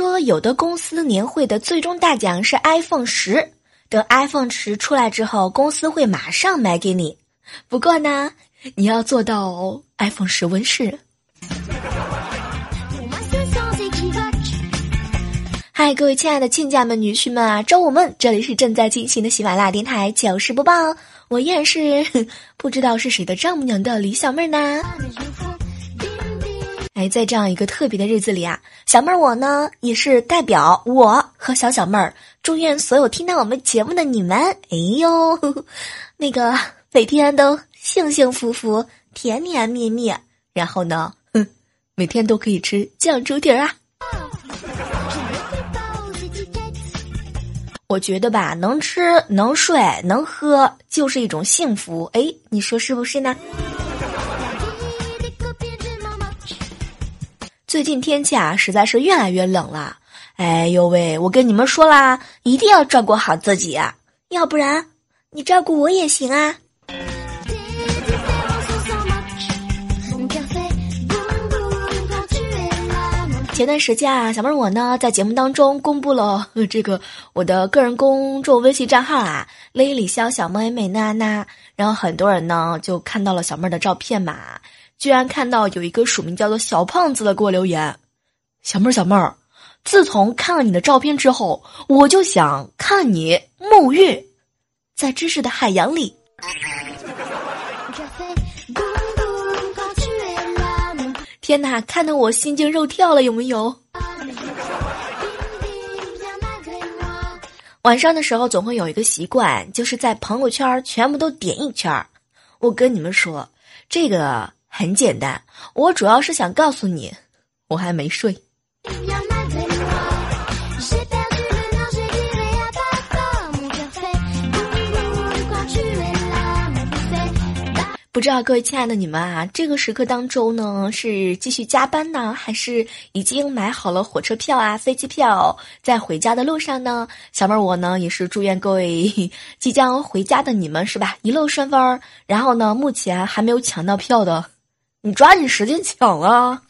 说有的公司年会的最终大奖是 iPhone 十，等 iPhone 十出来之后，公司会马上买给你。不过呢，你要做到 iPhone 十问世。嗨，各位亲爱的亲家们、女婿们啊，周五们，这里是正在进行的喜马拉雅电台糗事播报，我依然是 不知道是谁的丈母娘的李小妹儿呢。哎，在这样一个特别的日子里啊，小妹儿我呢也是代表我和小小妹儿，祝愿所有听到我们节目的你们，哎呦，那个每天都幸幸福福、甜甜蜜蜜，然后呢，哼，每天都可以吃酱猪蹄儿啊。我觉得吧，能吃、能睡、能喝，就是一种幸福。哎，你说是不是呢？最近天气啊，实在是越来越冷了。哎呦喂，我跟你们说啦，一定要照顾好自己啊，要不然你照顾我也行啊。前段时间啊，小妹儿我呢在节目当中公布了 这个我的个人公众微信账号啊，雷李潇小妹美娜娜，然后很多人呢就看到了小妹儿的照片嘛，居然看到有一个署名叫做小胖子的给我留言，小妹儿小妹儿，自从看了你的照片之后，我就想看你沐浴在知识的海洋里。天哪，看得我心惊肉跳了，有没有？晚上的时候总会有一个习惯，就是在朋友圈全部都点一圈儿。我跟你们说，这个很简单，我主要是想告诉你，我还没睡。不知道各位亲爱的你们啊，这个时刻当中呢，是继续加班呢，还是已经买好了火车票啊、飞机票，在回家的路上呢？小妹儿我呢，也是祝愿各位 即将回家的你们是吧，一路顺风。然后呢，目前还没有抢到票的，你抓紧时间抢啊！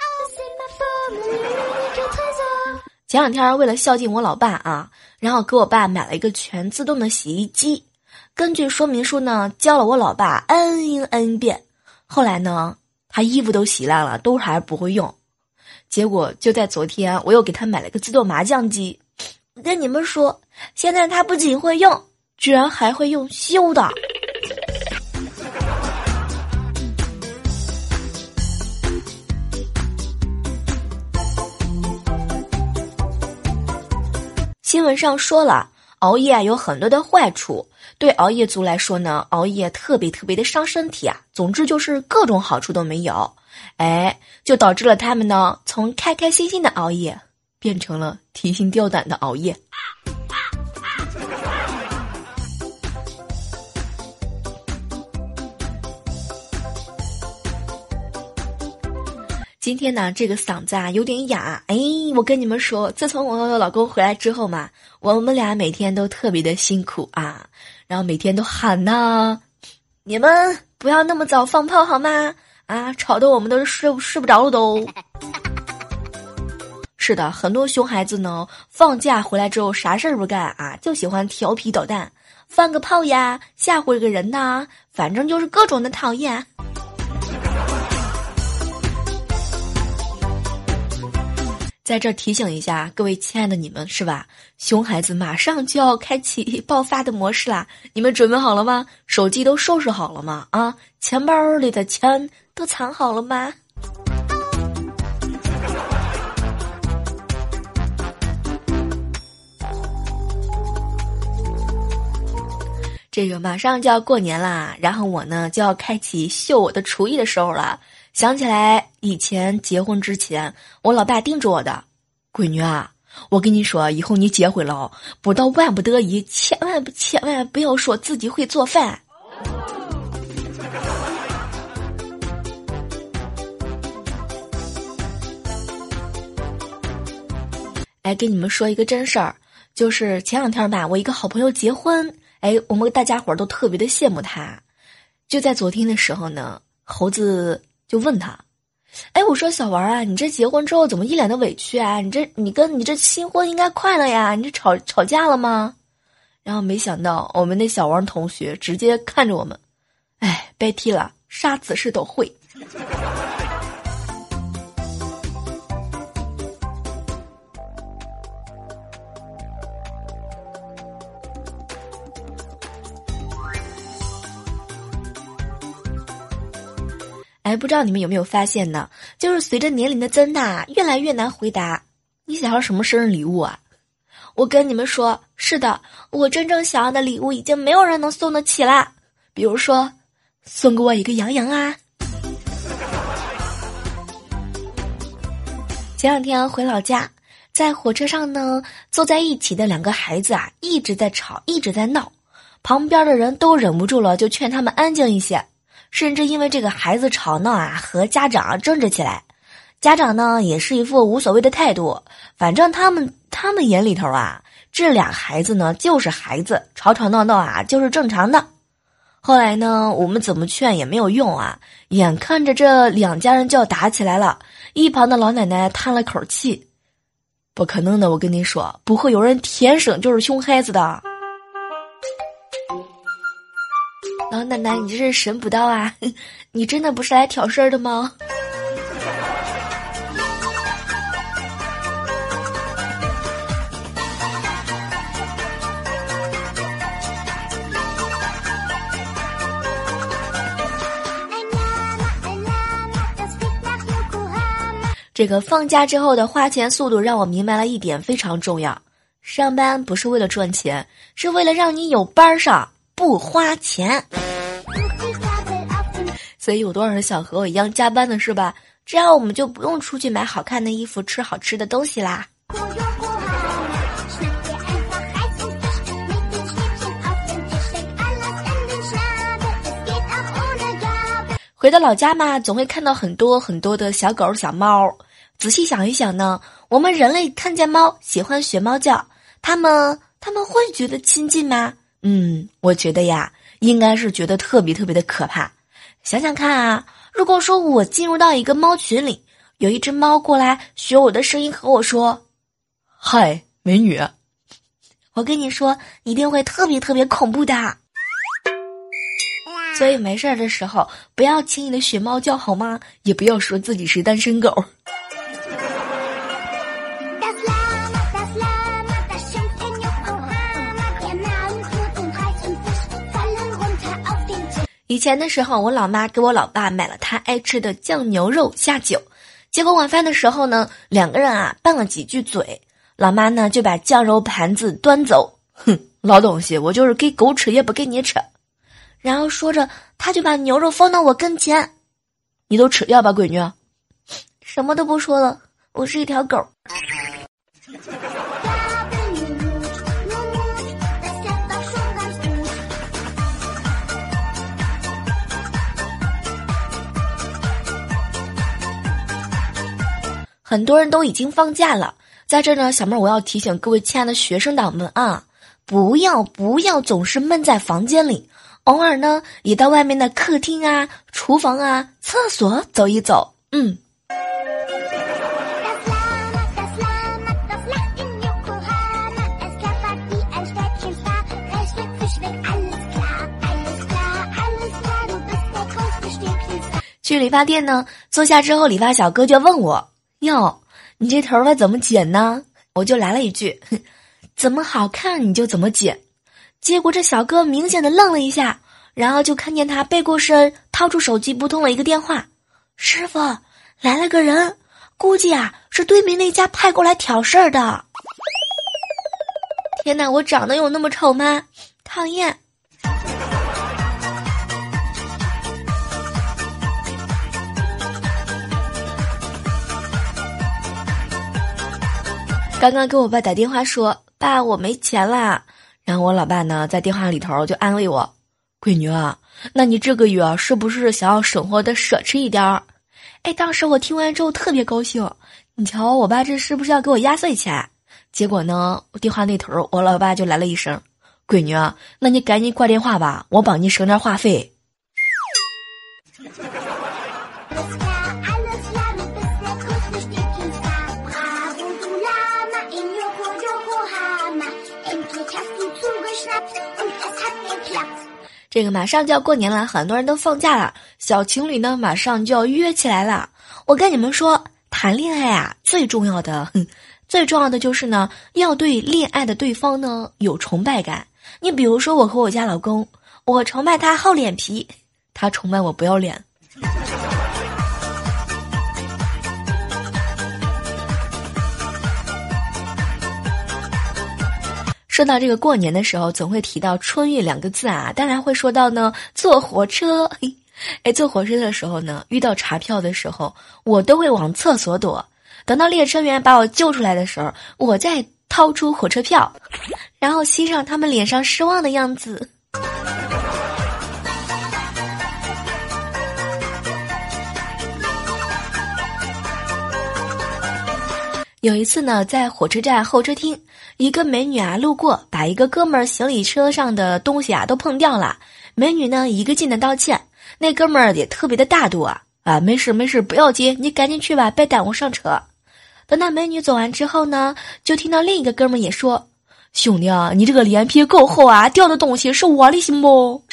前两天为了孝敬我老爸啊，然后给我爸买了一个全自动的洗衣机。根据说明书呢，教了我老爸 n n 遍，后来呢，他衣服都洗烂了，都还不会用。结果就在昨天，我又给他买了个自动麻将机。我跟你们说，现在他不仅会用，居然还会用修的。新闻上说了，熬夜有很多的坏处。对熬夜族来说呢，熬夜特别特别的伤身体啊。总之就是各种好处都没有，哎，就导致了他们呢从开开心心的熬夜变成了提心吊胆的熬夜。今天呢，这个嗓子啊有点哑。哎，我跟你们说，自从我老公回来之后嘛，我们俩每天都特别的辛苦啊。然后每天都喊呐，你们不要那么早放炮好吗？啊，吵得我们都睡睡不着了都。是的，很多熊孩子呢，放假回来之后啥事儿不干啊，就喜欢调皮捣蛋，放个炮呀，吓唬一个人呐，反正就是各种的讨厌。在这提醒一下各位亲爱的你们，是吧？熊孩子马上就要开启 爆发的模式啦，你们准备好了吗？手机都收拾好了吗？啊，钱包里的钱都藏好了吗？这个马上就要过年啦，然后我呢就要开启秀我的厨艺的时候了。想起来以前结婚之前，我老爸叮嘱我的，闺女啊，我跟你说，以后你结婚了，不到万不得已，千万不千万不要说自己会做饭。哎，跟你们说一个真事儿，就是前两天吧，我一个好朋友结婚，哎，我们大家伙儿都特别的羡慕他。就在昨天的时候呢，猴子就问他。哎，我说小王啊，你这结婚之后怎么一脸的委屈啊？你这你跟你这新婚应该快乐呀？你这吵吵架了吗？然后没想到我们那小王同学直接看着我们，哎，别提了，啥姿势都会。哎，不知道你们有没有发现呢？就是随着年龄的增大，越来越难回答你想要什么生日礼物啊！我跟你们说，是的，我真正想要的礼物已经没有人能送得起啦。比如说，送给我一个杨洋啊！前两天回老家，在火车上呢，坐在一起的两个孩子啊，一直在吵，一直在闹，旁边的人都忍不住了，就劝他们安静一些。甚至因为这个孩子吵闹啊，和家长争执起来，家长呢也是一副无所谓的态度，反正他们他们眼里头啊，这俩孩子呢就是孩子，吵吵闹闹啊就是正常的。后来呢，我们怎么劝也没有用啊，眼看着这两家人就要打起来了，一旁的老奶奶叹了口气：“不可能的，我跟你说，不会有人天生就是熊孩子的。”老奶奶，你这是神补刀啊！你真的不是来挑事儿的吗？这个放假之后的花钱速度让我明白了一点非常重要：上班不是为了赚钱，是为了让你有班上。不花钱，所以有多少人想和我一样加班的是吧？这样我们就不用出去买好看的衣服、吃好吃的东西啦。回到老家嘛，总会看到很多很多的小狗、小猫。仔细想一想呢，我们人类看见猫喜欢学猫叫，它们它们会觉得亲近吗？嗯，我觉得呀，应该是觉得特别特别的可怕。想想看啊，如果说我进入到一个猫群里，有一只猫过来学我的声音和我说：“嗨，美女。”我跟你说，一定会特别特别恐怖的。所以没事儿的时候，不要轻易的学猫叫好吗？也不要说自己是单身狗。以前的时候，我老妈给我老爸买了他爱吃的酱牛肉下酒，结果晚饭的时候呢，两个人啊拌了几句嘴，老妈呢就把酱肉盘子端走，哼，老东西，我就是给狗吃也不给你吃。然后说着，他就把牛肉放到我跟前，你都吃掉吧，闺女，什么都不说了，我是一条狗。很多人都已经放假了，在这呢，小妹儿我要提醒各位亲爱的学生党们啊，不要不要总是闷在房间里，偶尔呢也到外面的客厅啊、厨房啊、厕所走一走，嗯。去理发店呢，坐下之后，理发小哥就问我。哟，你这头发怎么剪呢？我就来了一句：“怎么好看你就怎么剪。”结果这小哥明显的愣了一下，然后就看见他背过身，掏出手机拨通了一个电话：“师傅，来了个人，估计啊是对面那家派过来挑事儿的。”天哪，我长得有那么丑吗？讨厌。刚刚给我爸打电话说：“爸，我没钱啦。”然后我老爸呢，在电话里头就安慰我：“闺女啊，那你这个月是不是想要生活的奢侈一点儿？”哎，当时我听完之后特别高兴。你瞧，我爸这是不是要给我压岁钱？结果呢，电话那头我老爸就来了一声：“闺女啊，那你赶紧挂电话吧，我帮你省点话费。”这个马上就要过年了，很多人都放假了，小情侣呢马上就要约起来了。我跟你们说，谈恋爱啊，最重要的，最重要的就是呢，要对恋爱的对方呢有崇拜感。你比如说，我和我家老公，我崇拜他厚脸皮，他崇拜我不要脸。说到这个过年的时候，总会提到春运两个字啊，当然会说到呢坐火车。哎，坐火车的时候呢，遇到查票的时候，我都会往厕所躲。等到列车员把我救出来的时候，我再掏出火车票，然后欣赏他们脸上失望的样子。有一次呢，在火车站候车厅，一个美女啊路过，把一个哥们儿行李车上的东西啊都碰掉了。美女呢一个劲的道歉，那哥们儿也特别的大度啊啊，没事没事，不要紧，你赶紧去吧，别耽误上车。等那美女走完之后呢，就听到另一个哥们儿也说：“兄弟啊，你这个脸皮够厚啊，掉的东西是我的，行不？”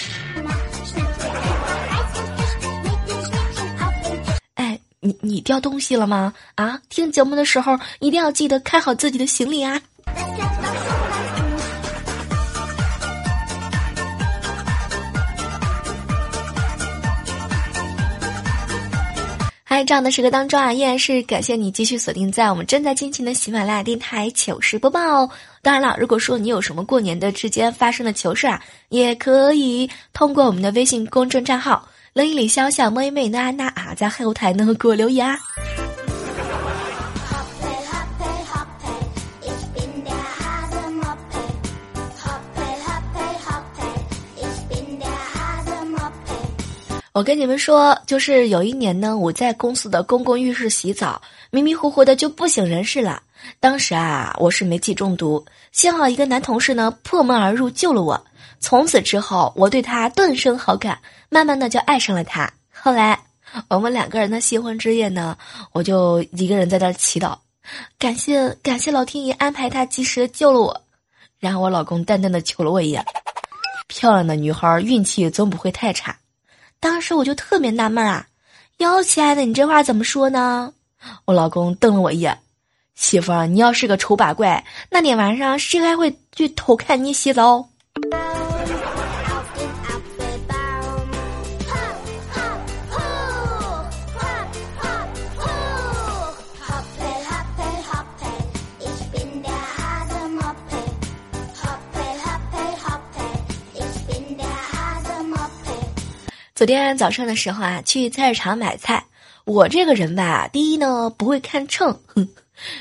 哎你你掉东西了吗？啊，听节目的时候一定要记得看好自己的行李啊！嗨，这样的时刻当中啊，依然是感谢你继续锁定在我们正在进行的喜马拉雅电台糗事播报。当然了，如果说你有什么过年的之间发生的糗事啊，也可以通过我们的微信公众账号。冷一里小小妹妹娜娜啊，在后台呢给我留言啊。我跟你们说，就是有一年呢，我在公司的公共浴室洗澡，迷迷糊糊的就不省人事了。当时啊，我是煤气中毒，幸好一个男同事呢破门而入救了我。从此之后，我对他顿生好感。慢慢的就爱上了他。后来，我们两个人的新婚之夜呢，我就一个人在那祈祷，感谢感谢老天爷安排他及时救了我。然后我老公淡淡的瞅了我一眼，漂亮的女孩运气总不会太差。当时我就特别纳闷啊，哟，亲爱的，你这话怎么说呢？我老公瞪了我一眼，媳妇儿，你要是个丑八怪，那天晚上谁还会去偷看你洗澡？昨天早上的时候啊，去菜市场买菜。我这个人吧，第一呢不会看秤，哼，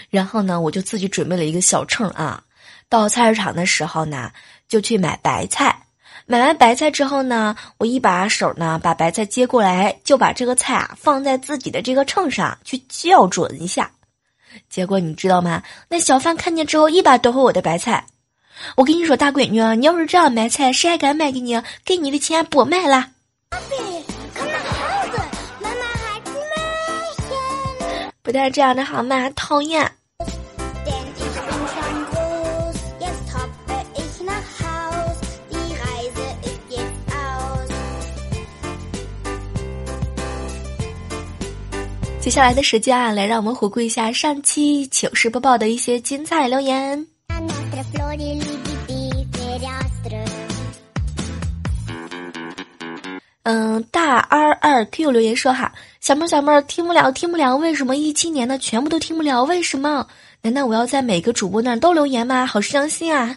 然后呢我就自己准备了一个小秤啊。到菜市场的时候呢，就去买白菜。买完白菜之后呢，我一把手呢把白菜接过来，就把这个菜啊放在自己的这个秤上去校准一下。结果你知道吗？那小贩看见之后一把夺回我的白菜。我跟你说，大闺女，你要是这样买菜，谁还敢卖给你？给你的钱不卖了。不带这样的好吗？讨厌。接下来的时间啊，来让我们回顾一下上期糗事播报的一些精彩留言。嗯，大 R 二 Q 留言说哈，小妹儿小妹儿听不了听不了，为什么一七年的全部都听不了？为什么？难道我要在每个主播那儿都留言吗？好伤心啊！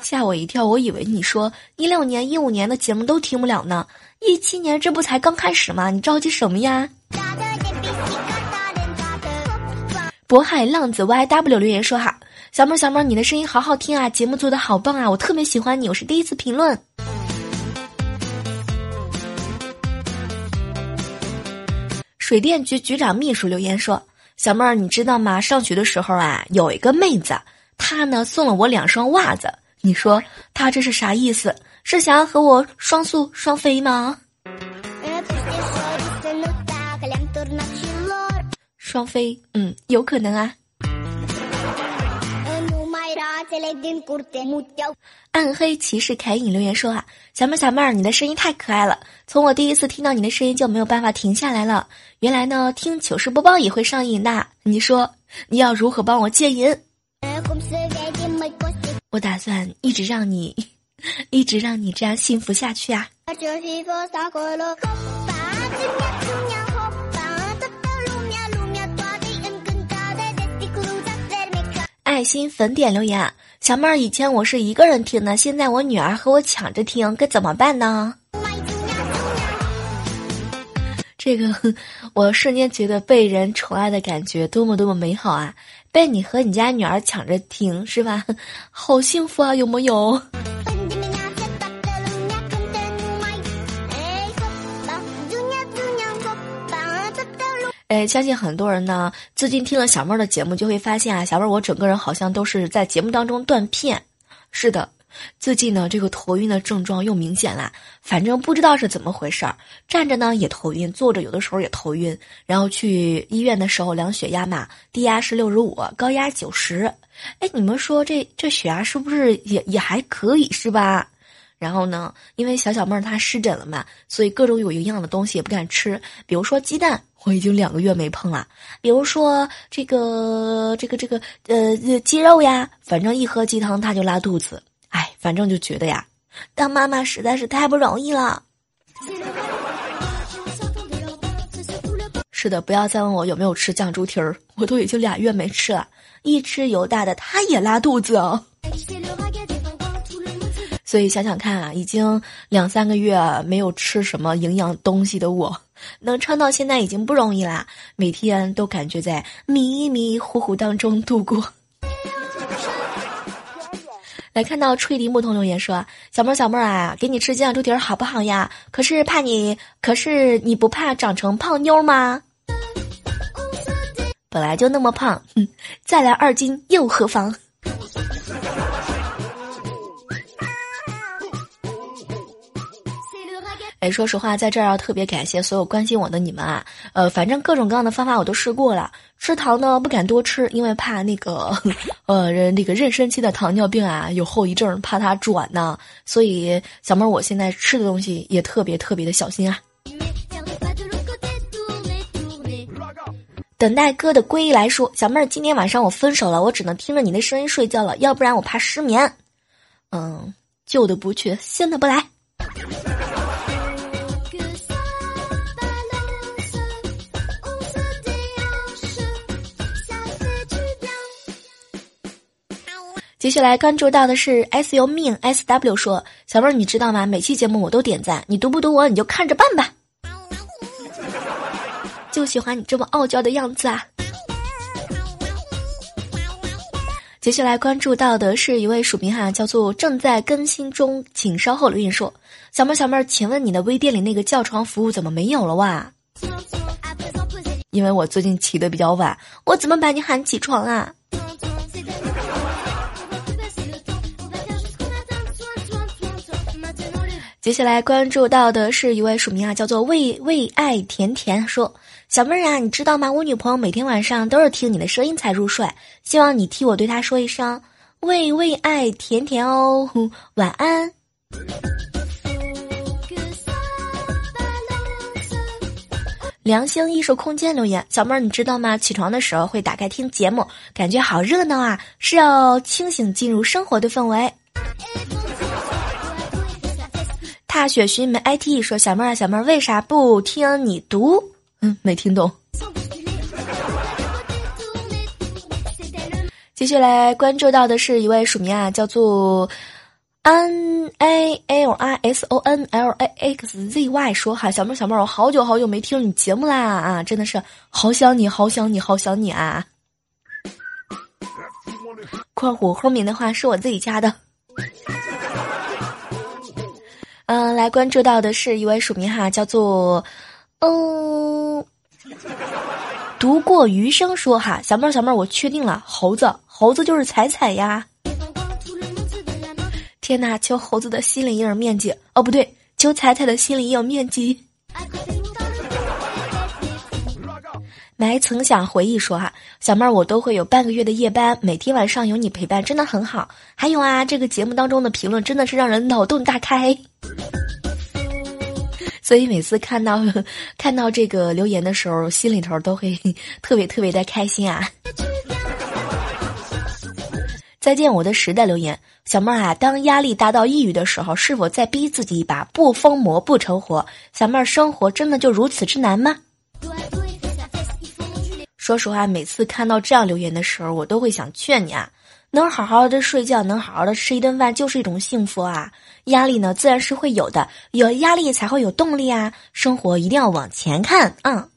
吓我一跳，我以为你说一六年、一五年的节目都听不了呢，一七年这不才刚开始吗？你着急什么呀？渤海浪子 YW 留言说哈，小妹儿小妹儿，你的声音好好听啊，节目做的好棒啊，我特别喜欢你，我是第一次评论。水电局局长秘书留言说，小妹儿你知道吗？上学的时候啊，有一个妹子，她呢送了我两双袜子，你说她这是啥意思？是想要和我双宿双飞吗？双飞，嗯，有可能啊。暗黑骑士凯影留言说啊，小妹儿小妹儿，你的声音太可爱了，从我第一次听到你的声音就没有办法停下来了。原来呢，听糗事播报也会上瘾的。你说你要如何帮我戒瘾？我打算一直让你。一直让你这样幸福下去啊！爱心粉点留言，小妹儿，以前我是一个人听的，现在我女儿和我抢着听，该怎么办呢？这个，我瞬间觉得被人宠爱的感觉多么多么美好啊！被你和你家女儿抢着听，是吧？好幸福啊，有木有？哎，相信很多人呢，最近听了小妹儿的节目，就会发现啊，小妹儿我整个人好像都是在节目当中断片。是的，最近呢，这个头晕的症状又明显了，反正不知道是怎么回事儿，站着呢也头晕，坐着有的时候也头晕。然后去医院的时候量血压嘛，低压是六十五，高压九十。哎，你们说这这血压是不是也也还可以是吧？然后呢，因为小小妹儿她湿疹了嘛，所以各种有营养的东西也不敢吃，比如说鸡蛋，我已经两个月没碰了；比如说这个这个这个呃鸡肉呀，反正一喝鸡汤她就拉肚子。哎，反正就觉得呀，当妈妈实在是太不容易了。是的，不要再问我有没有吃酱猪蹄儿，我都已经俩月没吃了，一吃油大的他也拉肚子哦。所以想想看啊，已经两三个月没有吃什么营养东西的我，能撑到现在已经不容易啦。每天都感觉在迷迷糊糊当中度过。来看到吹笛牧童留言说：“小妹儿小妹儿啊，给你吃酱猪蹄儿好不好呀？可是怕你，可是你不怕长成胖妞吗？本来就那么胖，哼，再来二斤又何妨？”说实话，在这儿要特别感谢所有关心我的你们啊！呃，反正各种各样的方法我都试过了。吃糖呢，不敢多吃，因为怕那个，呃，那个妊娠期的糖尿病啊有后遗症，怕它转呢。所以小妹儿，我现在吃的东西也特别特别的小心啊。等待哥的归来说，小妹儿，今天晚上我分手了，我只能听着你的声音睡觉了，要不然我怕失眠。嗯，旧的不去，新的不来。接下来关注到的是 S U 命 S W 说：“小妹儿，你知道吗？每期节目我都点赞，你读不读我，你就看着办吧。就喜欢你这么傲娇的样子啊！”接下来关注到的是一位署名哈，叫做正在更新中，请稍后留言说：“小妹儿，小妹儿，请问你的微店里那个叫床服务怎么没有了哇？”因为我最近起的比较晚，我怎么把你喊起床啊？接下来关注到的是一位署名啊，叫做为为爱甜甜说：“小妹儿啊，你知道吗？我女朋友每天晚上都是听你的声音才入睡，希望你替我对她说一声为为爱甜甜哦，晚安。”良心艺术空间留言：小妹儿，你知道吗？起床的时候会打开听节目，感觉好热闹啊，是要清醒进入生活的氛围。踏雪寻梅 IT 说：“小妹儿，小妹儿，为啥不听你读？嗯，没听懂。”接下来关注到的是一位署名啊，叫做 N A L I S O N L A X Z Y 说：“哈，小妹儿，小妹儿，我好久好久没听你节目啦啊，真的是好想你，好想你，好想你啊！”括弧后面的话是我自己加的。嗯，来关注到的是一位署名哈，叫做嗯，读过余生说哈，小妹儿小妹儿，我确定了，猴子猴子就是彩彩呀。天哪，求猴子的心理阴影面积哦，不对，求彩彩的心理阴影面积。没曾想回忆说哈，小妹儿我都会有半个月的夜班，每天晚上有你陪伴，真的很好。还有啊，这个节目当中的评论真的是让人脑洞大开。所以每次看到 看到这个留言的时候，心里头都会 特别特别的开心啊！再见我的时代留言，小妹儿啊，当压力达到抑郁的时候，是否再逼自己一把？不疯魔不成活。小妹儿，生活真的就如此之难吗？说实话，每次看到这样留言的时候，我都会想劝你啊。能好好的睡觉，能好好的吃一顿饭，就是一种幸福啊！压力呢，自然是会有的，有压力才会有动力啊！生活一定要往前看，嗯。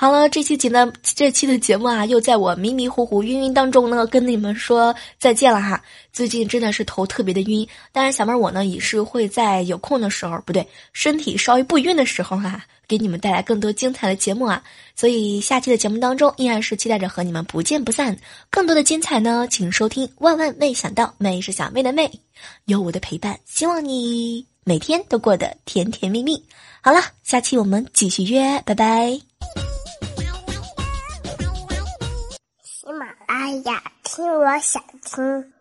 好了，这期节呢这期的节目啊，又在我迷迷糊糊、晕晕当中呢，跟你们说再见了哈。最近真的是头特别的晕，当然小妹我呢也是会在有空的时候，不对，身体稍微不晕的时候哈，给你们带来更多精彩的节目啊。所以下期的节目当中，依然是期待着和你们不见不散。更多的精彩呢，请收听。万万没想到，妹是小妹的妹，有我的陪伴，希望你每天都过得甜甜蜜蜜。好了，下期我们继续约，拜拜。马拉雅，听我想听。